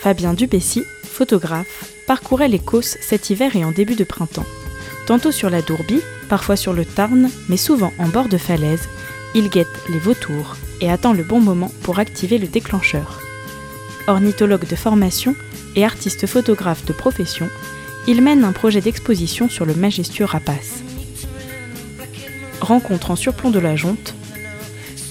Fabien Dubessy, photographe, parcourait les Causses cet hiver et en début de printemps. Tantôt sur la Dourbie, parfois sur le Tarn, mais souvent en bord de falaise, il guette les vautours et attend le bon moment pour activer le déclencheur. Ornithologue de formation et artiste photographe de profession, il mène un projet d'exposition sur le majestueux rapace. Rencontre en surplomb de la Jonte,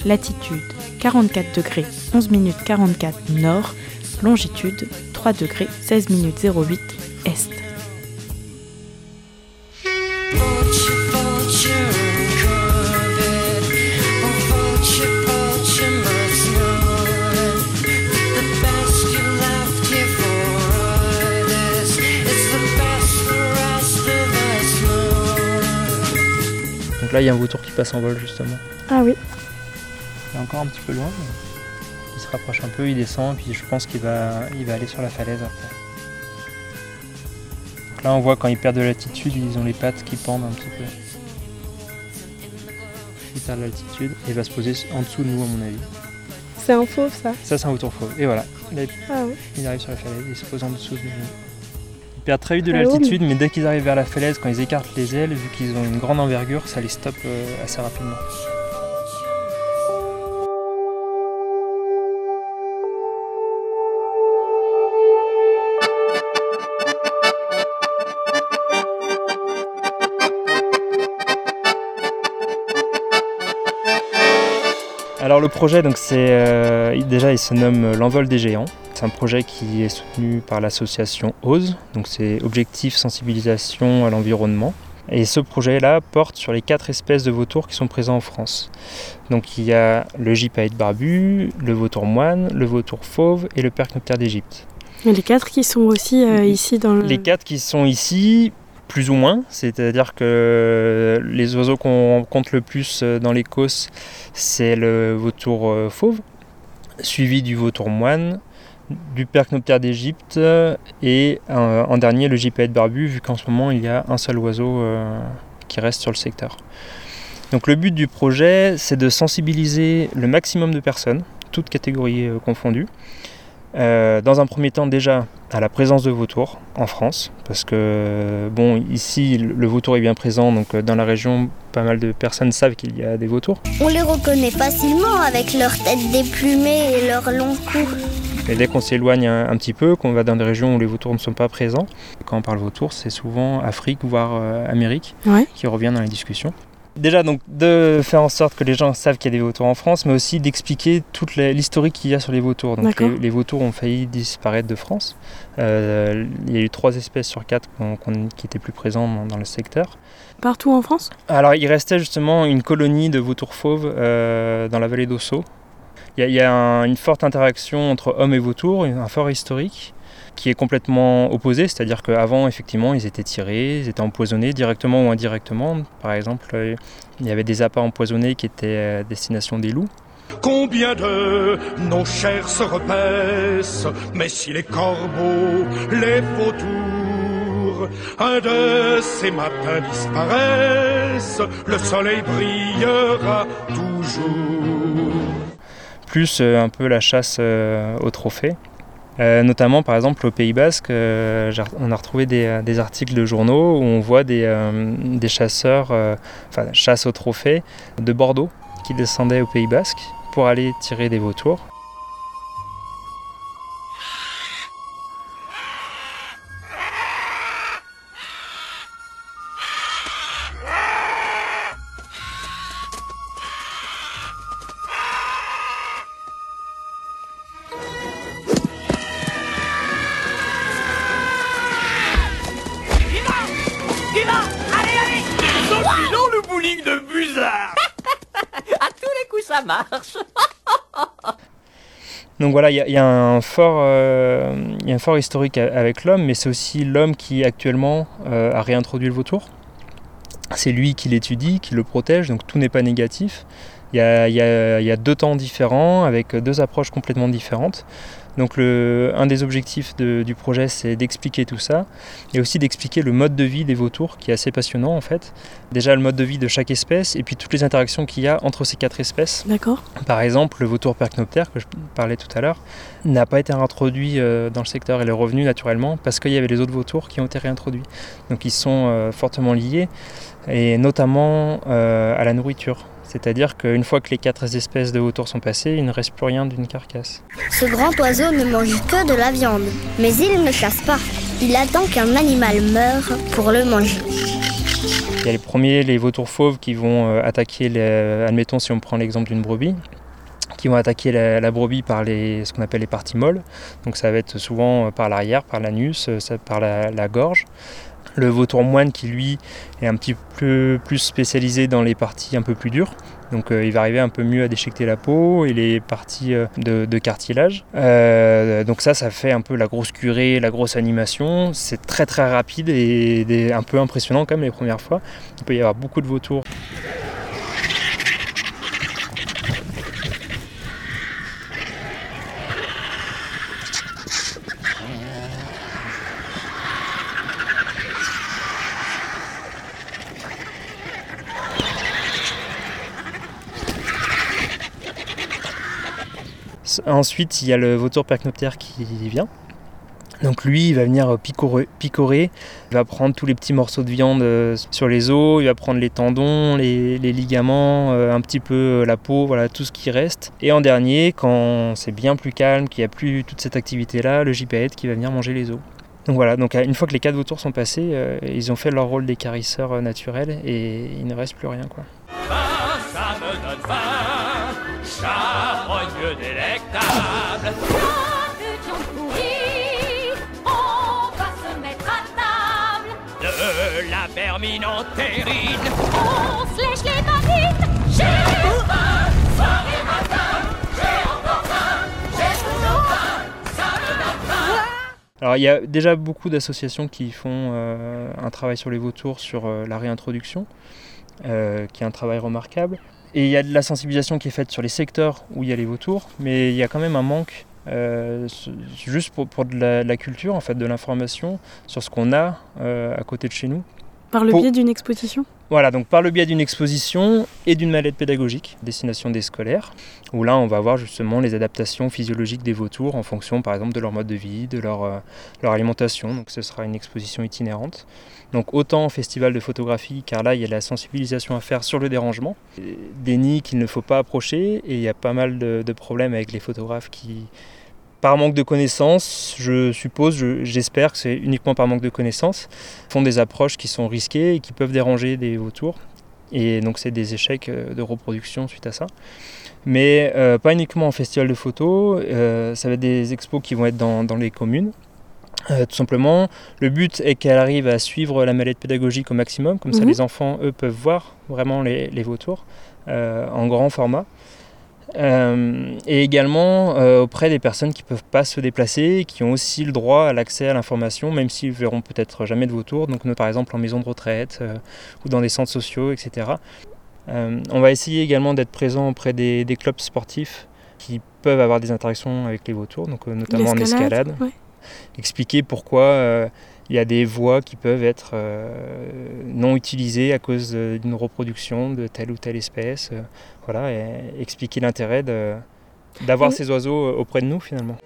latitude 44 degrés 11 minutes 44 nord, longitude 3 degrés 16 minutes 08 est. Donc là, il y a un vautour qui passe en vol justement. Ah oui. Il est encore un petit peu loin, mais se rapproche un peu, il descend, puis je pense qu'il va, il va aller sur la falaise après. Donc là, on voit quand ils perdent de l'altitude, ils ont les pattes qui pendent un petit peu. Il perd de l'altitude et il va se poser en dessous de nous, à mon avis. C'est un fauve ça? Ça, c'est un vautour fauve. Et voilà, Là, Ah il arrive sur la falaise, il se pose en dessous de nous. Ils perdent très vite de l'altitude, mais dès qu'ils arrivent vers la falaise, quand ils écartent les ailes, vu qu'ils ont une grande envergure, ça les stoppe euh, assez rapidement. Projet, donc c'est euh, déjà il se nomme l'envol des géants. C'est un projet qui est soutenu par l'association OSE, donc c'est Objectif Sensibilisation à l'environnement. Et ce projet-là porte sur les quatre espèces de vautours qui sont présents en France. Donc il y a le gypaète barbu, le vautour moine, le vautour fauve et le percnoptère d'Égypte. Les quatre qui sont aussi euh, ici dans le. Les quatre qui sont ici, plus ou moins, c'est-à-dire que les oiseaux qu'on compte le plus euh, dans les Causses, c'est le vautour euh, fauve, suivi du vautour moine, du percnoptère d'Égypte et euh, en dernier le gypaète barbu, vu qu'en ce moment il y a un seul oiseau qui reste sur le secteur. Donc le but du projet, c'est de sensibiliser le maximum de personnes, toutes catégories confondues, euh, dans un premier temps déjà à la présence de vautours en France, parce que bon ici le vautour est bien présent, donc euh, dans la région pas mal de personnes savent qu'il y a des vautours. On les reconnaît facilement avec leur tête déplumée et leur long cou. Et dès qu'on s'éloigne un, un petit peu, qu'on va dans des régions où les vautours ne sont pas présents, quand on parle vautour, c'est souvent Afrique, voire euh, Amérique, Ouais. qui revient dans les discussions. Déjà, donc, de faire en sorte que les gens savent qu'il y a des vautours en France, mais aussi d'expliquer toute l'historique qu'il y a sur les vautours. Donc, les, les vautours ont failli disparaître de France. Euh, il y a eu trois espèces sur quatre qui étaient plus présentes dans, dans le secteur. Partout en France? Alors, il restait justement une colonie de vautours fauves euh, dans la vallée d'Ossau. Il y a, il y a un- une forte interaction entre hommes et vautours, un fort historique, qui est complètement opposé, c'est-à-dire qu'avant, effectivement, ils étaient tirés, ils étaient empoisonnés directement ou indirectement. Par exemple, euh, il y avait des appâts empoisonnés qui étaient à destination des loups. Combien de nos chairs se repaissent, mais si les corbeaux, les vautours, un de ces matins disparaissent, le soleil brillera toujours. plus euh, un peu la chasse euh, aux trophées. Euh, notamment, par exemple, au Pays Basque, euh, on a retrouvé des, euh, des articles de journaux où on voit des, des chasseurs, enfin, chasse aux trophées de Bordeaux qui descendaient au Pays Basque pour aller tirer des vautours. Ça marche Donc voilà, il y, a- un fort, euh, y un fort historique avec l'homme, mais c'est aussi l'homme qui actuellement euh, a réintroduit le vautour. C'est lui qui l'étudie, qui le protège, donc tout n'est pas négatif. Il y a deux temps différents avec deux approches complètement différentes. Donc le, un des objectifs de- du projet c'est d'expliquer tout ça et aussi d'expliquer le mode de vie des vautours qui est assez passionnant en fait. Déjà le mode de vie de chaque espèce et puis toutes les interactions qu'il y a entre ces quatre espèces. D'accord. Par exemple, le vautour percnoptère que je parlais tout à l'heure n'a pas été réintroduit euh, dans le secteur, il est revenu naturellement parce qu'il y avait les autres vautours qui ont été réintroduits. Donc ils sont euh, fortement liés et notamment euh, à la nourriture. C'est-à-dire qu'une fois que les quatre espèces de vautours sont passées, il ne reste plus rien d'une carcasse. Ce grand oiseau ne mange que de la viande, mais il ne chasse pas. Il attend qu'un animal meure pour le manger. Il y a les premiers, les vautours fauves, qui vont euh, attaquer, les- admettons si on prend l'exemple d'une brebis, qui vont attaquer la, la brebis par les, ce qu'on appelle les parties molles. Donc ça va être souvent euh, par l'arrière, par l'anus, euh, par la, la gorge. Le vautour moine qui lui est un petit peu plus spécialisé dans les parties un peu plus dures. Donc euh, il va arriver un peu mieux à déchiqueter la peau et les parties euh, de, cartilage. Euh, donc ça, ça fait un peu la grosse curée, la grosse animation. C'est très très rapide et des- un peu impressionnant quand même les premières fois. Il peut y avoir beaucoup de vautours. Ensuite, il y a le vautour percnoptère qui vient. Donc lui, il va venir picorer, picorer, il va prendre tous les petits morceaux de viande euh, sur les os, il va prendre les tendons, les, ligaments, euh, un petit peu euh, la peau, voilà tout ce qui reste. Et en dernier, quand c'est bien plus calme, qu'il n'y a plus toute cette activité-là, le gypaète qui va venir manger les os. Donc voilà, donc euh, une fois que les quatre vautours sont passés, euh, ils ont fait leur rôle d'écarisseurs euh, naturels et il ne reste plus rien quoi. Faim, ça me donne faim, charogne délectable. On va se mettre à table, De la vermine en terrine, on se lèche les babines. J'ai faim, soir et matin. J'ai encore faim, j'ai toujours faim. Ça me donne faim. Alors il y a déjà beaucoup d'associations qui font euh, un travail sur les vautours, sur euh, la réintroduction, euh, qui est un travail remarquable. Et il y a de la sensibilisation qui est faite sur les secteurs où il y a les vautours, mais il y a quand même un manque, euh, juste pour, pour de, la, de la culture, en fait, de l'information sur ce qu'on a euh, à côté de chez nous. Par le Pour- biais d'une exposition Voilà, donc par le biais d'une exposition et d'une mallette pédagogique, destination des scolaires, où là on va voir justement les adaptations physiologiques des vautours en fonction par exemple de leur mode de vie, de leur, euh, leur alimentation, donc ce sera une exposition itinérante. Donc autant en festival de photographie, car là il y a la sensibilisation à faire sur le dérangement, des nids qu'il ne faut pas approcher, et il y a pas mal de, de problèmes avec les photographes qui, par manque de connaissances, je suppose, je- j'espère que c'est uniquement par manque de connaissances, font des approches qui sont risquées et qui peuvent déranger des vautours. Et donc c'est des échecs euh, de reproduction suite à ça. Mais euh, pas uniquement en festival de photos, euh, ça va être des expos qui vont être dans, dans les communes. Euh, tout simplement, le but est qu'elle arrive à suivre la mallette pédagogique au maximum, comme ça Mhm. les enfants, eux, peuvent voir vraiment les, les vautours en grand format. Euh, et également euh, auprès des personnes qui ne peuvent pas se déplacer, qui ont aussi le droit à l'accès à l'information, même s'ils verront peut-être jamais de vautours, donc par exemple en maison de retraite euh, ou dans des centres sociaux, etc. On va essayer également d'être présent auprès des, des clubs sportifs qui peuvent avoir des interactions avec les vautours, donc notamment en escalade ouais. expliquer pourquoi il y a des voies qui peuvent être euh, non utilisées à cause d'une reproduction de telle ou telle espèce. euh, voilà, et expliquer l'intérêt d'avoir Oui. ces oiseaux euh, auprès de nous finalement.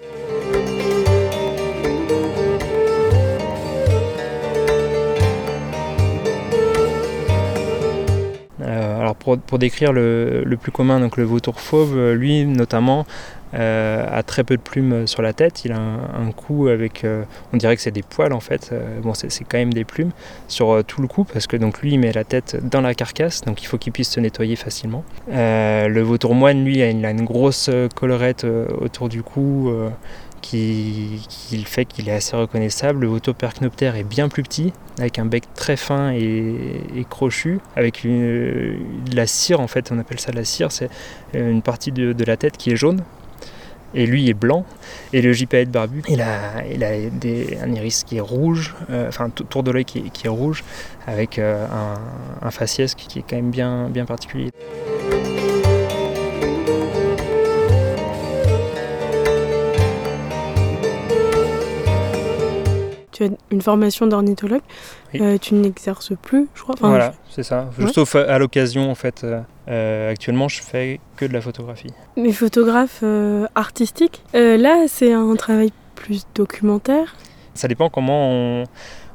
Alors pour, pour décrire le, le plus commun, donc le vautour fauve, lui notamment euh, a très peu de plumes sur la tête. Il a un, cou avec, euh, on dirait que c'est des poils en fait. Euh, bon, c'est quand même des plumes sur tout le cou parce que donc lui il met la tête dans la carcasse, donc il faut qu'il puisse se nettoyer facilement. Le vautour moine, lui, a une, grosse collerette autour du cou. qui, qui fait qu'il est assez reconnaissable. Le vautour percnoptère est bien plus petit, avec un bec très fin et, crochu, avec de la cire en fait, on appelle ça de la cire, c'est une partie de la tête qui est jaune. Et lui est blanc. Et le gypaète barbu, il a, il a un iris qui est rouge, euh, enfin tout tour de l'œil qui, est- rouge, avec euh, un, un faciès qui est quand même bien, bien particulier. Tu as une formation d'ornithologue. Oui. Euh, tu n'exerces plus, je crois. Enfin, voilà, c'est ça. Ouais. Sauf à, à l'occasion, en fait. euh, euh, actuellement, je fais que de la photographie. Mais photographe euh, artistique. Là, c'est un travail plus documentaire. Ça dépend comment on,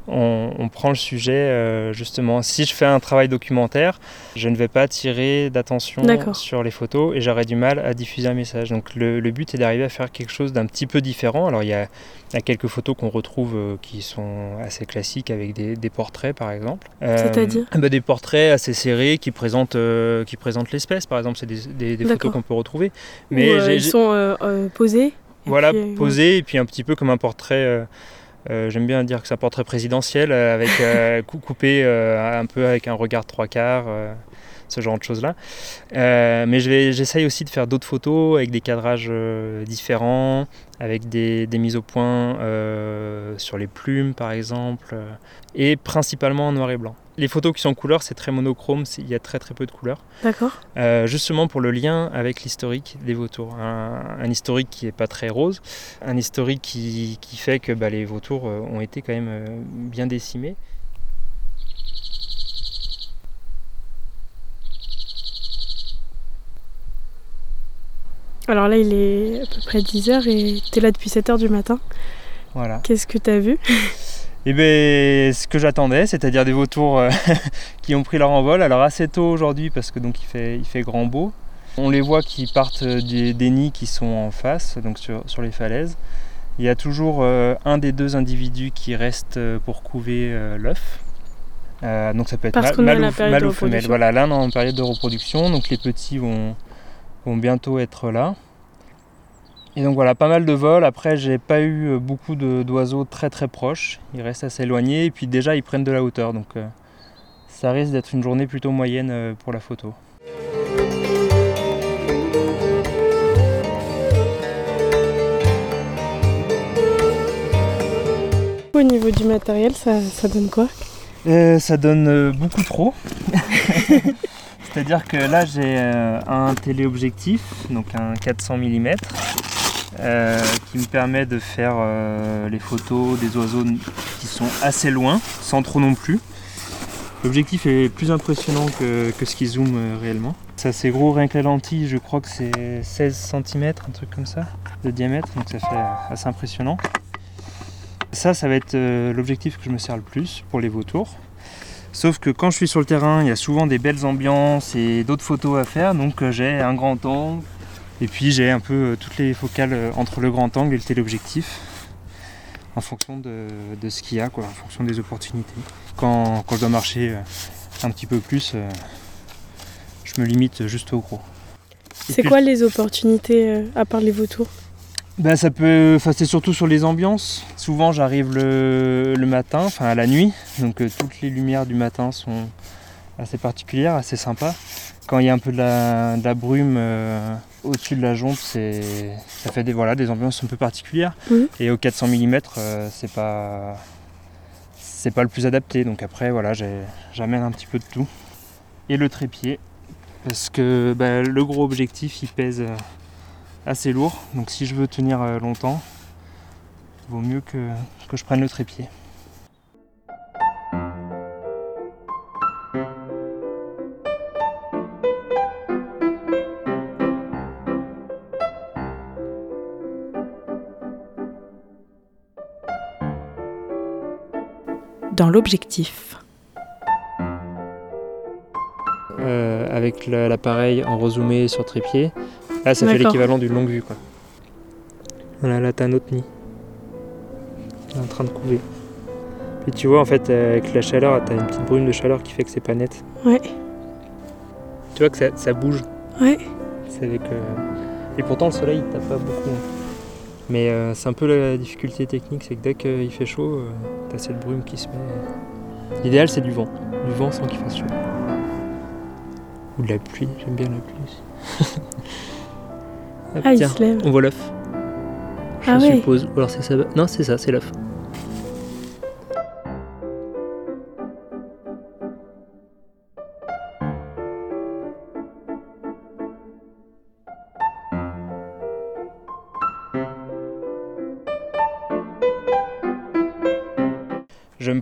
on- on prend le sujet, euh, justement. Si je fais un travail documentaire, je ne vais pas attirer d'attention sur les photos et j'aurai du mal à diffuser un message. Donc le, le but est d'arriver à faire quelque chose d'un petit peu différent. Alors il y a, il y a quelques photos qu'on retrouve euh, qui sont assez classiques avec des, des portraits, par exemple. Euh, C'est-à-dire bah, Des portraits assez serrés qui présentent, qui présentent l'espèce, par exemple. C'est des, des- des photos qu'on peut retrouver. Mais ils sont posés. voilà, puis, euh, posé, et puis un petit peu comme un portrait. Euh, J'aime bien dire que c'est un portrait présidentiel, euh, avec euh, cou- coupé un peu avec un regard trois quarts, ce genre de choses-là. Mais je j'essaye aussi de faire d'autres photos avec des cadrages différents, avec des, des mises au point sur les plumes, par exemple, et principalement en noir et blanc. Les photos qui sont en couleur, c'est très monochrome, il y a très très peu de couleurs. D'accord. Euh, justement pour le lien avec l'historique des vautours. Un, un historique qui n'est pas très rose, un historique qui, qui fait que bah, les vautours euh, ont été quand même euh, bien décimés. Alors là, il est à peu près 10h et tu es là depuis 7h du matin. Voilà. Qu'est-ce que tu as vu? Et bien ce que j'attendais, c'est-à-dire des vautours euh, qui ont pris leur envol. Alors assez tôt aujourd'hui parce que donc il fait, il fait grand beau. On les voit qui partent des, des nids qui sont en face, donc sur, sur les falaises. Il y a toujours euh, un des deux individus qui reste euh, pour couver euh, l'œuf. Euh, donc ça peut être Parce ma- mâle, ou, mâle femelle. Voilà, l'un en période de reproduction, donc les petits vont, vont bientôt être là. Et donc voilà, pas mal de vols. Après, j'ai pas eu euh, beaucoup d'oiseaux très très proches. Ils restent assez éloignés et puis déjà ils prennent de la hauteur. Donc euh, ça risque d'être une journée plutôt moyenne euh, pour la photo. Au niveau du matériel, ça, ça donne quoi? Euh, ça donne beaucoup trop. C'est-à-dire que là j'ai un téléobjectif, donc un 400 mm, euh, qui me permet de faire euh, les photos des oiseaux qui sont assez loin, sans trop non plus. L'objectif est plus impressionnant que, ce qui zoome euh, réellement. C'est assez gros, rien que la lentille, je crois que c'est 16 cm, un truc comme ça, de diamètre, donc ça fait assez impressionnant. Ça, ça va être l'objectif que je me sers le plus pour les vautours. Sauf que quand je suis sur le terrain, il y a souvent des belles ambiances et d'autres photos à faire, donc j'ai un grand angle, et puis j'ai un peu euh, toutes les focales euh, entre le grand angle et le téléobjectif, en fonction de, de ce qu'il y a, quoi, en fonction des opportunités. Quand, quand je dois marcher euh, un petit peu plus, je me limite juste au gros. C'est quoi les opportunités à part les vautours? Bah, ça peut, enfin, c'est surtout sur les ambiances. Souvent, j'arrive le, le matin, enfin à la nuit, donc euh, toutes les lumières du matin sont assez particulières, assez sympas. Quand il y a un peu de la, de la brume euh, au-dessus de la jonte, c'est, ça fait des, voilà, des ambiances un peu particulières. Et au 400 mm, c'est pas, c'est pas le plus adapté. Donc après, voilà, j'amène un petit peu de tout. Et le trépied, parce que bah, le gros objectif, il pèse. euh, assez lourd. Donc si je veux tenir euh, longtemps, il vaut mieux que, que je prenne le trépied. Dans l'objectif. Euh, avec l'appareil en rezoomé sur trépied, là ça fait l'équivalent d'une longue vue. Quoi. Voilà, là t'as un autre nid. Il est en train de couver. Puis tu vois en fait euh, avec la chaleur, t'as une petite brume de chaleur qui fait que c'est pas net. Ouais. Tu vois que ça, ça bouge. Ouais. C'est avec, euh, Et pourtant le soleil il tape pas beaucoup. hein. Mais euh, c'est un peu la difficulté technique, c'est que dès qu'il fait chaud, t'as cette brume qui se met. L'idéal c'est du vent. Du vent sans qu'il fasse chaud. Ou de la pluie, j'aime bien la pluie aussi. Ah, il tiens, se lève. on voit l'œuf. Je Ah ouais. suppose. Ou alors c'est ça. Non, c'est ça, c'est l'œuf.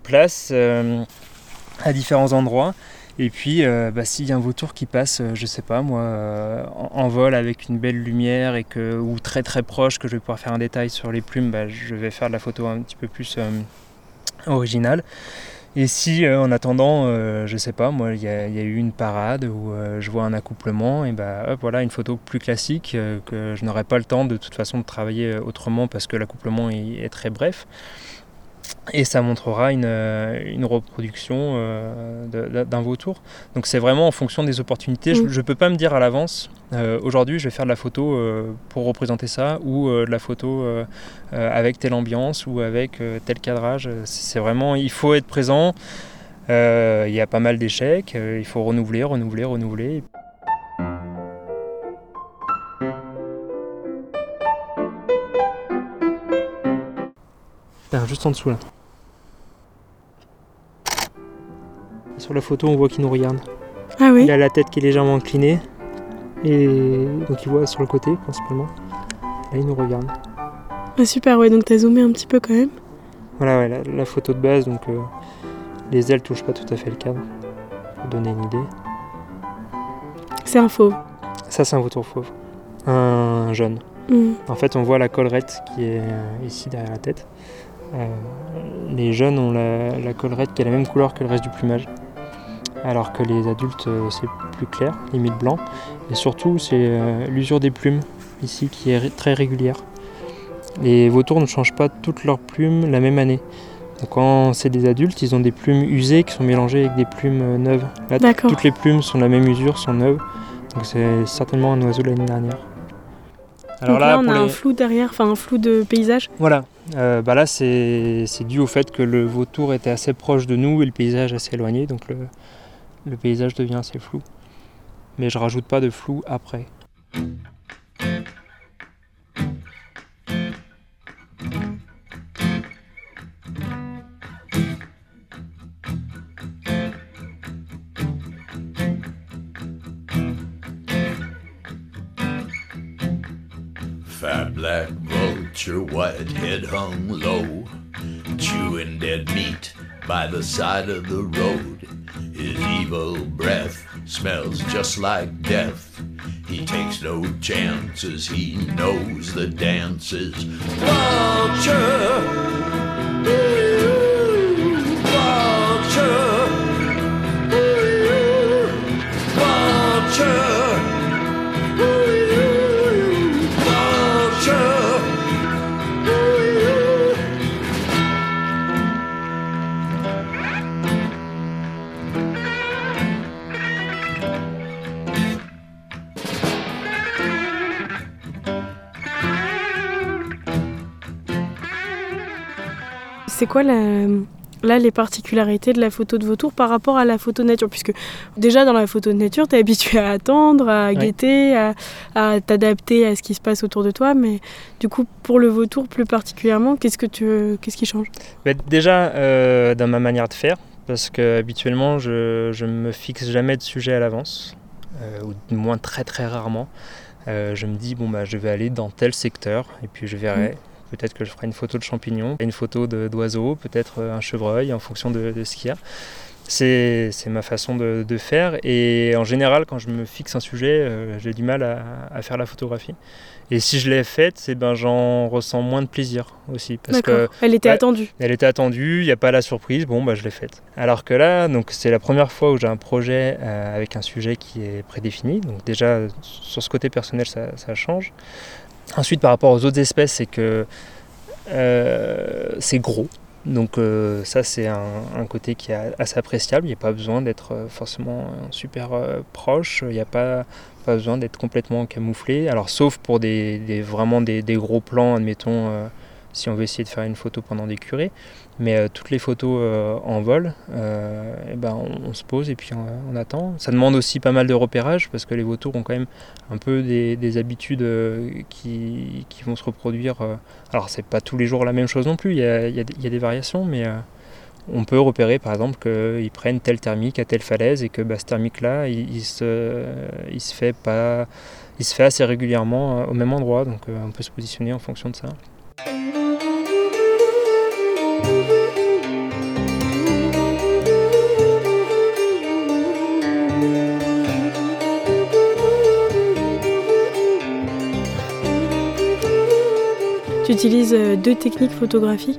Place euh, à différents endroits. Et puis, euh, bah, s'il y a un vautour qui passe, euh, je sais pas moi, euh, en, vol avec une belle lumière et que, ou très très proche, que je vais pouvoir faire un détail sur les plumes, bah, je vais faire de la photo un petit peu plus originale. Et si en attendant, je sais pas, moi, il y, a eu une parade où je vois un accouplement, et bah hop, voilà une photo plus classique que je n'aurais pas le temps de toute façon de travailler autrement parce que l'accouplement est très bref. Et ça montrera une, euh, une reproduction euh, d'un vautour. Donc c'est vraiment en fonction des opportunités. Je Mm. ne peux pas me dire à l'avance, euh, aujourd'hui je vais faire de la photo euh, pour représenter ça, ou de la photo avec telle ambiance, ou avec tel cadrage. C'est vraiment, il faut être présent. Il y a pas mal d'échecs, il faut renouveler, renouveler, renouveler. Juste en dessous là. Sur la photo, on voit qu'il nous regarde. Ah oui Il a la tête qui est légèrement inclinée. Et donc il voit sur le côté principalement. Là, il nous regarde. Ah, super, ouais, donc t'as zoomé un petit peu quand même. Voilà, ouais, la, la photo de base, donc euh, les ailes touchent pas tout à fait le cadre. Pour donner une idée. C'est un fauve. Ça, c'est un vautour fauve. Un jaune. Hmm. En fait, on voit la collerette qui est euh, ici derrière la tête. Euh, les jeunes ont la, la collerette qui est la même couleur que le reste du plumage. Alors que les adultes, euh, c'est plus clair, limite blanc. Et surtout, c'est euh, l'usure des plumes ici qui est très régulière. Les vautours ne changent pas toutes leurs plumes la même année. Donc quand c'est des adultes, ils ont des plumes usées qui sont mélangées avec des plumes neuves. Là, toutes les plumes sont de la même usure, sont neuves. Donc c'est certainement un oiseau de l'année dernière. Donc là, on a un flou derrière, enfin un flou de paysage. voilà, Euh, bah là c'est c'est dû au fait que le vautour était assez proche de nous et le paysage assez éloigné, donc le, le paysage devient assez flou. Mais je rajoute pas de flou après. Vulture, white head hung low, chewing dead meat by the side of the road. His evil breath smells just like death. He takes no chances, he knows the dances. Vulture! C'est quoi la- là les particularités de la photo de vautour par rapport à la photo nature? Puisque déjà dans la photo de nature, tu es habitué à attendre, à guetter, à, à t'adapter à ce qui se passe autour de toi. Mais du coup, pour le vautour plus particulièrement, qu'est-ce que tu, qu'est-ce qui change? Bah, déjà euh, dans ma manière de faire, parce que habituellement je, je me fixe jamais de sujet à l'avance, euh, ou du moins très très rarement. Euh, je me dis bon bah je vais aller dans tel secteur et puis je verrai. Peut-être que je ferai une photo de champignons, une photo d'oiseaux, peut-être euh, un chevreuil en fonction de, de ce qu'il y a. C'est ma façon de, de faire et en général quand je me fixe un sujet euh, j'ai du mal à, à faire la photographie. Et si je l'ai faite, c'est ben j'en ressens moins de plaisir aussi parce que. Elle était ouais, attendue. elle était attendue, il n'y a pas la surprise, bon bah je l'ai faite. Alors que là, donc c'est la première fois où j'ai un projet euh, avec un sujet qui est prédéfini. Donc déjà sur ce côté personnel ça, ça change. Ensuite par rapport aux autres espèces, c'est que euh, c'est gros. Donc euh, ça c'est un, côté qui est assez appréciable. Il n'y a pas besoin d'être euh, forcément super proche. Il n'y a pas, besoin d'être complètement camouflé. Alors sauf pour des, vraiment des, gros plans, admettons, si on veut essayer de faire une photo pendant des curés. Mais euh, toutes les photos euh, en vol, euh, eh ben, on, se pose et puis on, attend. Ça demande aussi pas mal de repérage parce que les vautours ont quand même un peu des, des habitudes qui, qui vont se reproduire. Alors c'est pas tous les jours la même chose non plus, il y a, des- variations, mais on peut repérer par exemple qu'ils prennent tel thermique à telle falaise et que bah, ce thermique-là, il, se, fait pas, il se fait assez régulièrement au même endroit, donc on peut se positionner en fonction de ça. Tu utilises euh, deux techniques photographiques.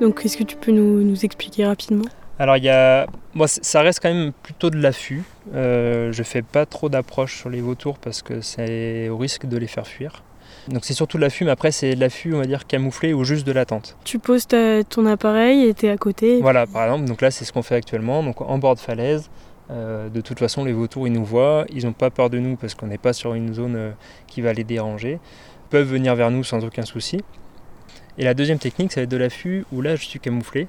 Donc, est-ce que tu peux nous, nous expliquer rapidement? Alors, il y a... Moi, c- ça reste quand même plutôt de l'affût. Euh, je fais pas trop d'approche sur les vautours parce que c'est au risque de les faire fuir. Donc, c'est surtout de l'affût, mais après, c'est de l'affût, on va dire, camouflé ou juste de l'attente. Tu poses ta- ton appareil et t'es à côté. Voilà, par exemple, donc là, c'est ce qu'on fait actuellement. Donc, en bord de falaise, euh, de toute façon, les vautours, ils nous voient. Ils n'ont pas peur de nous parce qu'on n'est pas sur une zone euh, qui va les déranger. Ils peuvent venir vers nous sans aucun souci. Et la deuxième technique, ça va être de l'affût où là, je suis camouflé.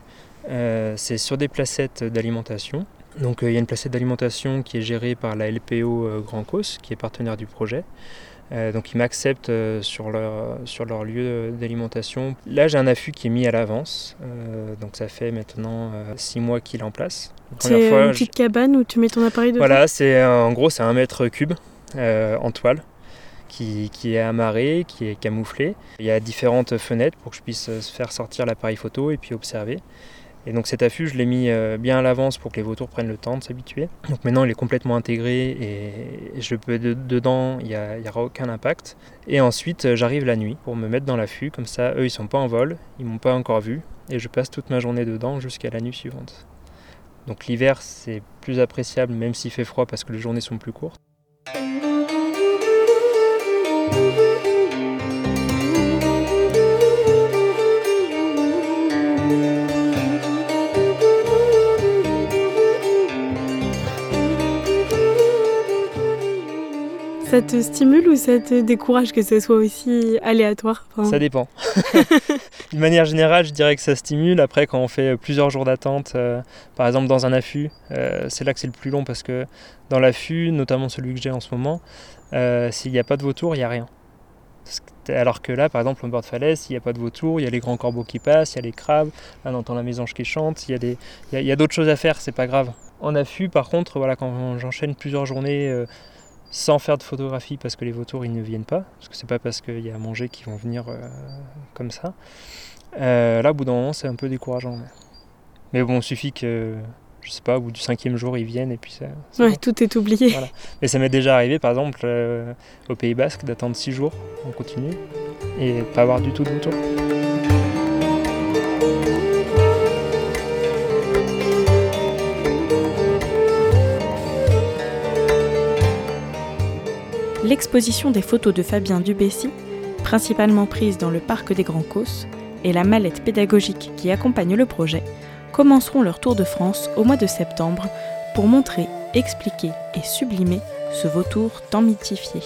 Euh, c'est sur des placettes d'alimentation. Donc, euh, il y a une placette d'alimentation qui est gérée par la LPO euh, Grand Cos, qui est partenaire du projet. Euh, donc ils m'acceptent sur, leur, sur leur lieu d'alimentation. Là j'ai un affût qui est mis à l'avance, donc ça fait maintenant 6 mois qu'il est en place. C'est une je- petite cabane où tu mets ton appareil dedans voilà, c'est en gros c'est un mètre cube en toile qui, est amarré, qui est camouflé. Il y a différentes fenêtres pour que je puisse euh, faire sortir l'appareil photo et puis observer. Et donc cet affût, je l'ai mis euh, bien à l'avance pour que les vautours prennent le temps de s'habituer. Donc maintenant, il est complètement intégré et je peux de- dedans, il n'y aura aucun impact. Et ensuite, euh, j'arrive la nuit pour me mettre dans l'affût. Comme ça, eux, ils sont pas en vol, ils m'ont pas encore vu. Et je passe toute ma journée dedans jusqu'à la nuit suivante. Donc l'hiver, c'est plus appréciable, même s'il fait froid parce que les journées sont plus courtes. Ça te stimule ou ça te décourage que ce soit aussi aléatoire Enfin, Ça dépend. D'une manière générale, je dirais que ça stimule. Après, quand on fait plusieurs jours d'attente, euh, par exemple dans un affût, euh, c'est là que c'est le plus long parce que dans l'affût, notamment celui que j'ai en ce moment, euh, s'il n'y a pas de vautour, il n'y a rien. Alors que là, par exemple, en bord de falaise, s'il n'y a pas de vautour, il y a les grands corbeaux qui passent, il y a les crabes, là on entend la mésange qui chante, il y a, des- il y a- il y a d'autres choses à faire, c'est pas grave. En affût, par contre, voilà, quand j'enchaîne plusieurs journées sans faire de photographie parce que les vautours ils ne viennent pas, parce que c'est pas parce qu'il y a à manger qu'ils vont venir euh, comme ça. Euh, là, au bout d'un moment, c'est un peu décourageant. Mais bon, il suffit que, je sais pas, au bout du cinquième jour, ils viennent et puis ça. ouais, bon. tout est oublié. Voilà. Mais ça m'est déjà arrivé, par exemple, euh, au Pays Basque, d'attendre six jours en continu et pas avoir du tout de vautours. L'exposition des photos de Fabien Dubessy, principalement prises dans le parc des Grands Causses, et la mallette pédagogique qui accompagne le projet commenceront leur tour de France au mois de septembre pour montrer, expliquer et sublimer ce vautour tant mythifié.